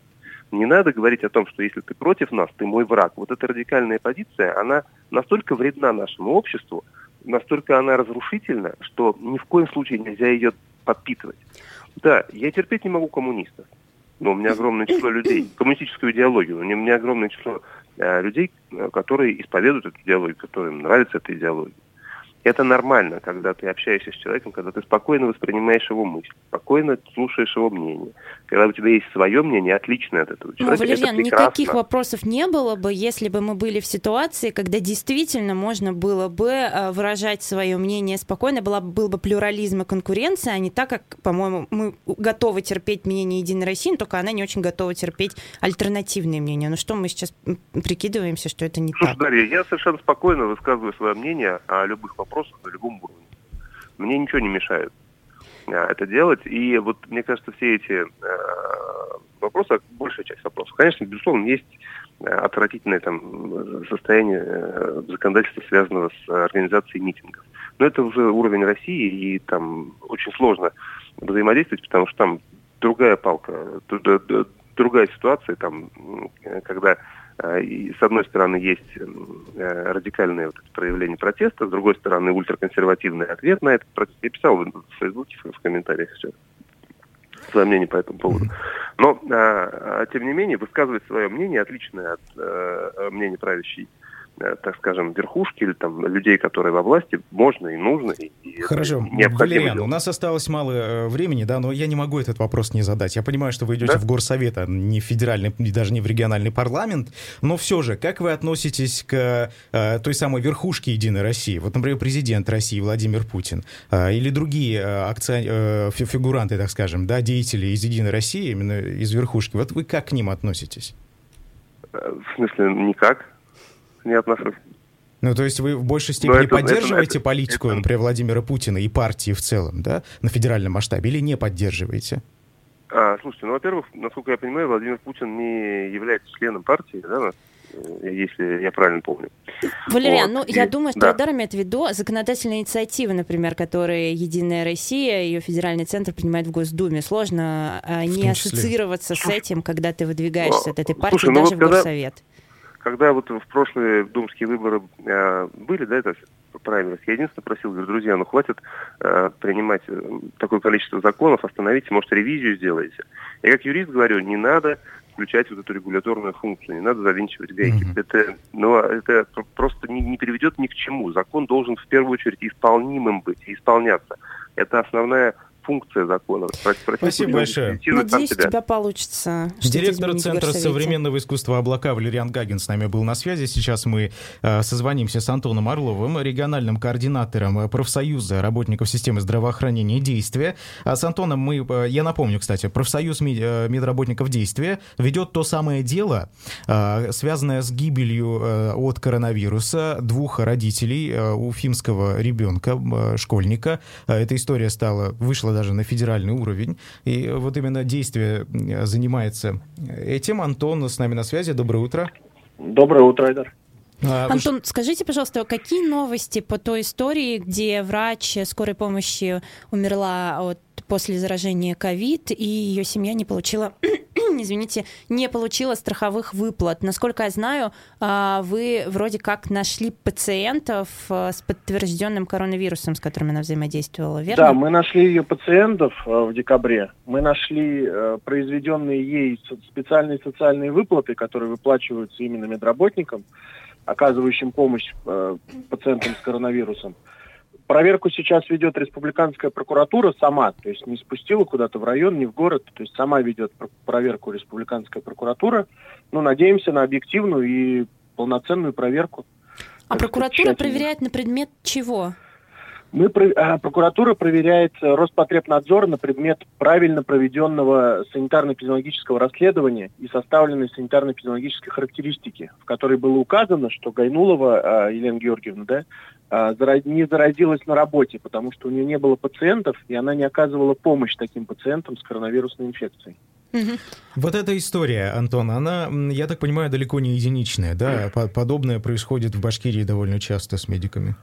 [SPEAKER 5] Не надо говорить о том, что если ты против нас, ты мой враг. Вот эта радикальная позиция, она настолько вредна нашему обществу, настолько она разрушительна, что ни в коем случае нельзя ее подпитывать. Да, я терпеть не могу коммунистов. Но у меня огромное число людей, коммунистическую идеологию, у меня огромное число э, людей, э, которые исповедуют эту идеологию, которым нравится эта идеология. Это нормально, когда ты общаешься с человеком, когда ты спокойно воспринимаешь его мысли, спокойно слушаешь его мнение. Когда у тебя есть свое мнение, отличное от этого
[SPEAKER 2] Ну,
[SPEAKER 5] человека,
[SPEAKER 2] Валерьян,
[SPEAKER 5] это прекрасно.
[SPEAKER 2] никаких вопросов не было бы, если бы мы были в ситуации, когда действительно можно было бы э, выражать свое мнение спокойно, была, был бы плюрализм и конкуренция, а не так, как, по-моему, мы готовы терпеть мнение Единой России, но только она не очень готова терпеть альтернативные мнения. Ну что, мы сейчас прикидываемся, что это не
[SPEAKER 5] Слушай,
[SPEAKER 2] так?
[SPEAKER 5] Дарья, я совершенно спокойно высказываю свое мнение о любых вопросах на любом уровне. Мне ничего не мешает а, это делать. И вот, мне кажется, все эти э, вопросы, большая часть вопросов, конечно, безусловно, есть э, отвратительное там состояние э, законодательства, связанного с организацией митингов. Но это уже уровень России, и там очень сложно взаимодействовать, потому что там другая палка, другая ситуация, там, когда э, и с одной стороны есть э, радикальное вот проявление протеста, с другой стороны ультраконсервативный ответ на этот протест. Я писал в Фейсбуке, в комментариях все свое мнение по этому поводу. Но, а, а, тем не менее, высказывать свое мнение, отличное от э, мнения правящей э, так скажем, верхушки или там людей, которые во власти, можно и нужно. И,
[SPEAKER 3] Хорошо, Валериан, у нас осталось мало э, времени, да, но я не могу этот вопрос не задать. Я понимаю, что вы идете да? в горсовет, а не в федеральный, даже не в региональный парламент, но все же, как вы относитесь к э, той самой верхушке Единой России? Вот, например, президент России Владимир Путин э, или другие э, акци... э, фигуранты, так скажем, да, деятели из Единой России, именно из верхушки. Вот вы как к ним относитесь?
[SPEAKER 5] Э, в смысле, никак не отношусь.
[SPEAKER 3] Ну, то есть вы в большей степени это, поддерживаете это, политику, это, например, Владимира Путина и партии в целом, да, на федеральном масштабе, или не поддерживаете?
[SPEAKER 5] А, слушайте, ну, во-первых, насколько я понимаю, Владимир Путин не является членом партии, да, если я правильно помню.
[SPEAKER 2] Валериан, вот. ну, я думаю, что да. Айдар имеет в виду законодательные инициативы, например, которые Единая Россия, ее федеральный центр принимает в Госдуме. Сложно а, не ассоциироваться с этим, когда ты выдвигаешься от этой партии, Слушай, ну даже ну вот в когда... Горсовет
[SPEAKER 5] когда вот в прошлые думские выборы э, были, да, это правильно, я единственное просил, говорю, друзья, ну хватит э, принимать э, такое количество законов, остановите, может, ревизию сделаете. Я как юрист говорю, не надо включать вот эту регуляторную функцию, не надо завинчивать гайки. Mm-hmm. Это, ну, это просто не, не приведет ни к чему. Закон должен в первую очередь исполнимым быть и исполняться. Это основная функция закона.
[SPEAKER 3] Спасибо большое.
[SPEAKER 2] Надеюсь, у тебя получится.
[SPEAKER 3] Директор Центра современного искусства «Облака» Валериан Гагин с нами был на связи. Сейчас мы э, созвонимся с Антоном Орловым, региональным координатором профсоюза работников системы здравоохранения «Действия». А с Антоном мы, э, я напомню, кстати, профсоюз э, медработников «Действия» ведет то самое дело, э, связанное с гибелью э, от коронавируса двух родителей э, уфимского ребенка, э, школьника. Э, эта история стала, вышла даже на федеральный уровень. И вот именно действие занимается этим. Антон с нами на связи. Доброе утро.
[SPEAKER 6] Доброе утро, Айдар.
[SPEAKER 2] А, Антон, скажите, пожалуйста, какие новости по той истории, где врач скорой помощи умерла от, после заражения ковид, и ее семья не получила извините, не получила страховых выплат. Насколько я знаю, а, вы вроде как нашли пациентов а, с подтвержденным коронавирусом, с которыми она взаимодействовала, верно?
[SPEAKER 6] Да, мы нашли ее пациентов а, в декабре. Мы нашли произведенные ей специальные социальные выплаты, которые выплачиваются именно медработникам, оказывающим помощь пациентам с коронавирусом. Проверку сейчас ведет республиканская прокуратура сама, то есть не спустила куда-то в район, не в город, то есть сама ведет проверку республиканская прокуратура. Ну, надеемся на объективную и полноценную проверку.
[SPEAKER 2] А прокуратура проверяет на предмет чего?
[SPEAKER 6] Мы, а, прокуратура проверяет Роспотребнадзор на предмет правильно проведенного санитарно-эпидемиологического расследования и составленной санитарно-эпидемиологической характеристики, в которой было указано, что Гайнулова а, Елена Георгиевна да, не заразилась на работе, потому что у нее не было пациентов, и она не оказывала помощь таким пациентам с коронавирусной инфекцией.
[SPEAKER 3] Вот эта история, Антон, она, я так понимаю, далеко не единичная, да? Подобное происходит в Башкирии довольно часто с медиками.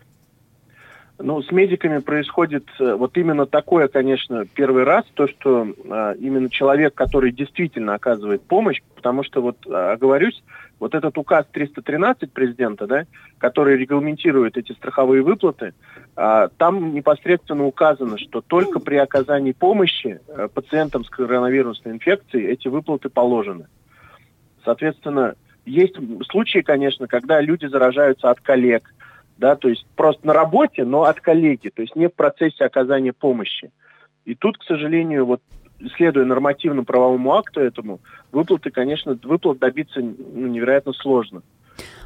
[SPEAKER 6] Ну, с медиками происходит э, вот именно такое, конечно, первый раз, то, что а, именно человек, который действительно оказывает помощь, потому что вот, а, оговорюсь, вот этот указ 313 президента, да, который регламентирует эти страховые выплаты, а, там непосредственно указано, что только при оказании помощи а, пациентам с коронавирусной инфекцией эти выплаты положены. Соответственно, есть случаи, конечно, когда люди заражаются от коллег, да, то есть просто на работе, но от коллеги, то есть не в процессе оказания помощи. И тут, к сожалению, вот следуя нормативному правовому акту этому, выплаты, конечно, выплат добиться ну, невероятно сложно.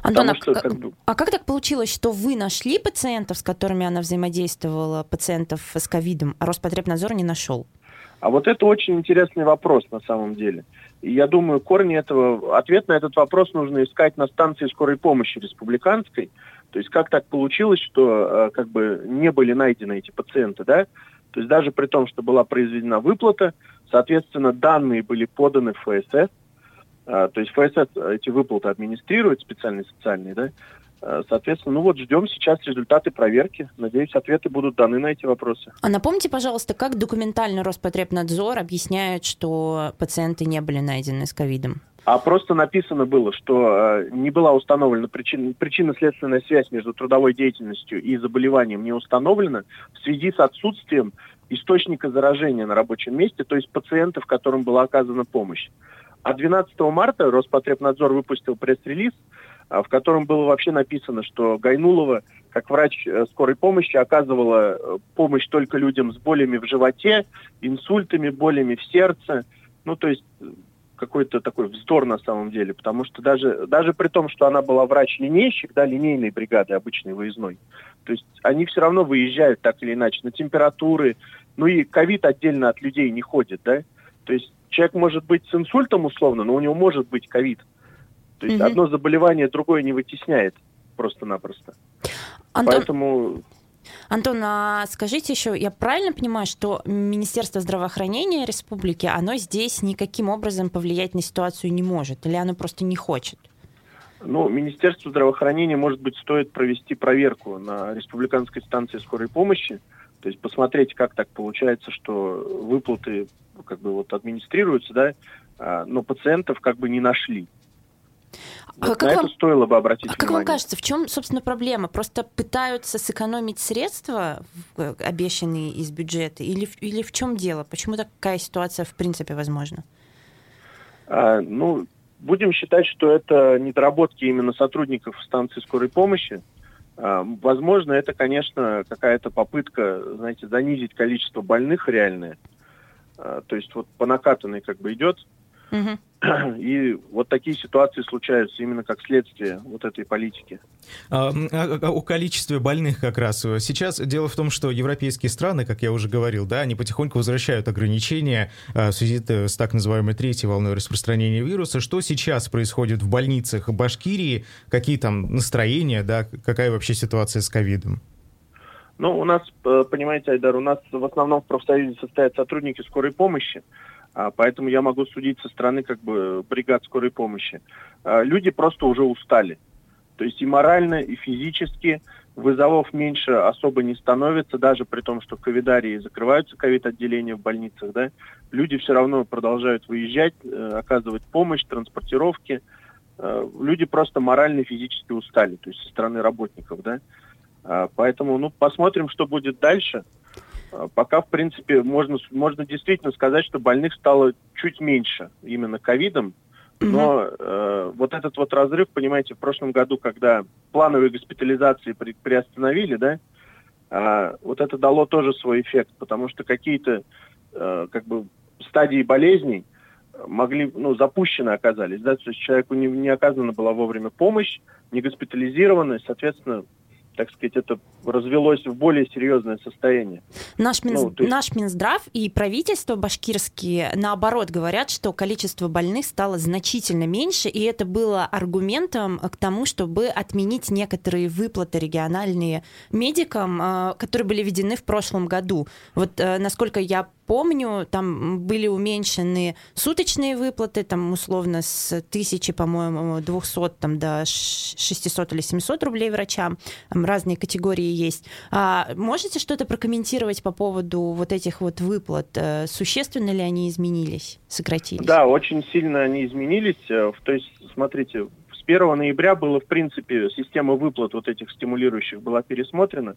[SPEAKER 2] Антон, а, что, как бы... а как так получилось, что вы нашли пациентов, с которыми она взаимодействовала, пациентов с ковидом, а Роспотребнадзор не нашел?
[SPEAKER 6] А вот это очень интересный вопрос на самом деле. И я думаю, корни этого, ответ на этот вопрос нужно искать на станции скорой помощи республиканской, то есть как так получилось, что э, как бы не были найдены эти пациенты, да? То есть даже при том, что была произведена выплата, соответственно, данные были поданы в ФСС, э, то есть ФСС эти выплаты администрирует, специальные социальные, да? Э, соответственно, ну вот ждем сейчас результаты проверки. Надеюсь, ответы будут даны на эти вопросы.
[SPEAKER 2] А напомните, пожалуйста, как документально Роспотребнадзор объясняет, что пациенты не были найдены с ковидом?
[SPEAKER 6] А просто написано было, что э, не была установлена причина, причинно-следственная связь между трудовой деятельностью и заболеванием не установлена в связи с отсутствием источника заражения на рабочем месте, то есть пациентов, которым была оказана помощь. А 12 марта Роспотребнадзор выпустил пресс-релиз в котором было вообще написано, что Гайнулова, как врач э, скорой помощи, оказывала э, помощь только людям с болями в животе, инсультами, болями в сердце. Ну, то есть э, какой-то такой вздор на самом деле, потому что даже, даже при том, что она была врач-линейщик, да, линейной бригады обычной выездной, то есть они все равно выезжают так или иначе на температуры, ну и ковид отдельно от людей не ходит, да, то есть человек может быть с инсультом условно, но у него может быть ковид. То есть угу. одно заболевание другое не вытесняет просто-напросто. Антон... Поэтому
[SPEAKER 2] Антон, а скажите еще, я правильно понимаю, что Министерство здравоохранения республики, оно здесь никаким образом повлиять на ситуацию не может, или оно просто не хочет?
[SPEAKER 6] Ну, Министерству здравоохранения, может быть, стоит провести проверку на республиканской станции скорой помощи, то есть посмотреть, как так получается, что выплаты как бы вот администрируются, да, а, но пациентов как бы не нашли.
[SPEAKER 2] А вот как на вам, это стоило бы обратить а внимание. Как вам кажется, в чем, собственно, проблема? Просто пытаются сэкономить средства, э, обещанные из бюджета, или, или в чем дело? Почему такая ситуация в принципе возможна?
[SPEAKER 6] А, ну, будем считать, что это недоработки именно сотрудников станции скорой помощи. А, возможно, это, конечно, какая-то попытка, знаете, занизить количество больных реальное. А, то есть вот по накатанной как бы идет Угу. И вот такие ситуации случаются именно как следствие вот этой политики.
[SPEAKER 3] А, а, а, о количестве больных как раз. Сейчас дело в том, что европейские страны, как я уже говорил, да, они потихоньку возвращают ограничения а, в связи с так называемой третьей волной распространения вируса. Что сейчас происходит в больницах Башкирии? Какие там настроения, да, какая вообще ситуация с ковидом?
[SPEAKER 6] Ну, у нас, э, понимаете, Айдар, у нас в основном в профсоюзе состоят сотрудники скорой помощи. Поэтому я могу судить со стороны как бы бригад скорой помощи. А, люди просто уже устали. То есть и морально, и физически вызовов меньше особо не становится, даже при том, что в ковидарии закрываются ковид-отделения в больницах, да, люди все равно продолжают выезжать, э, оказывать помощь, транспортировки. Э, люди просто морально и физически устали, то есть со стороны работников, да. А, поэтому, ну, посмотрим, что будет дальше. Пока, в принципе, можно, можно действительно сказать, что больных стало чуть меньше именно ковидом, но э, вот этот вот разрыв, понимаете, в прошлом году, когда плановые госпитализации при, приостановили, да, э, вот это дало тоже свой эффект, потому что какие-то э, как бы стадии болезней могли, ну, запущены оказались, да, то есть человеку не, не оказана была вовремя помощь, не госпитализированы, соответственно, так сказать, это развелось в более серьезное состояние.
[SPEAKER 2] Наш, Минз... ну, есть... Наш Минздрав и правительство башкирские, наоборот, говорят, что количество больных стало значительно меньше, и это было аргументом к тому, чтобы отменить некоторые выплаты региональные медикам, э, которые были введены в прошлом году. Вот, э, насколько я помню, там были уменьшены суточные выплаты, там условно с тысячи, по-моему, 200 там, до 600 или 700 рублей врачам. Там разные категории есть. А можете что-то прокомментировать по поводу вот этих вот выплат? Э, существенно ли они изменились, сократились?
[SPEAKER 6] Да, очень сильно они изменились. Э, то есть, смотрите, 1 ноября было, в принципе, система выплат вот этих стимулирующих была пересмотрена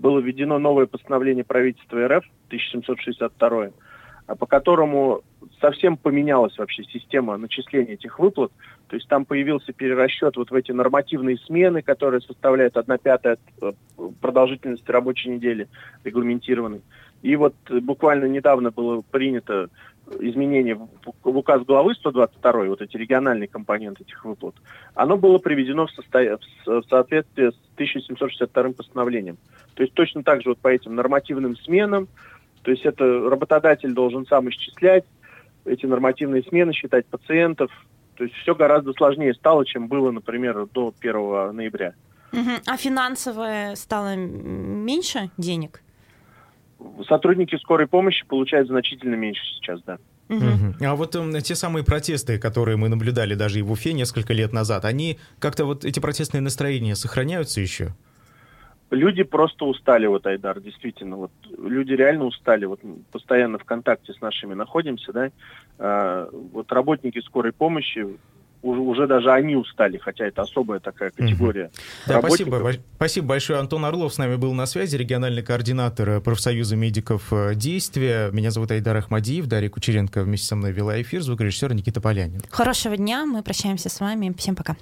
[SPEAKER 6] было введено новое постановление правительства РФ 1762, а по которому совсем поменялась вообще система начисления этих выплат. То есть там появился перерасчет вот в эти нормативные смены, которые составляют 1 пятая э, продолжительности рабочей недели регламентированной. И вот буквально недавно было принято изменение в указ главы 122, вот эти региональные компоненты этих выплат, оно было приведено в, состо... в соответствии с 1762 постановлением. То есть точно так же вот по этим нормативным сменам, то есть это работодатель должен сам исчислять эти нормативные смены, считать пациентов. То есть все гораздо сложнее стало, чем было, например, до 1 ноября.
[SPEAKER 2] Угу. А финансовое стало меньше денег?
[SPEAKER 6] Сотрудники скорой помощи получают значительно меньше сейчас, да.
[SPEAKER 3] Угу. А вот э, те самые протесты, которые мы наблюдали даже и в Уфе несколько лет назад, они как-то вот эти протестные настроения сохраняются еще?
[SPEAKER 6] Люди просто устали, вот, Айдар, действительно. Вот, люди реально устали. Вот постоянно в контакте с нашими находимся, да. А, вот работники скорой помощи уже, уже даже они устали, хотя это особая такая категория. Угу.
[SPEAKER 3] Да, спасибо, спасибо большое. Антон Орлов с нами был на связи, региональный координатор э, профсоюза медиков э, действия. Меня зовут Айдар Ахмадиев, Дарья Кучеренко вместе со мной вела эфир, звукорежиссер Никита Полянин.
[SPEAKER 2] Хорошего дня, мы прощаемся с вами. Всем пока.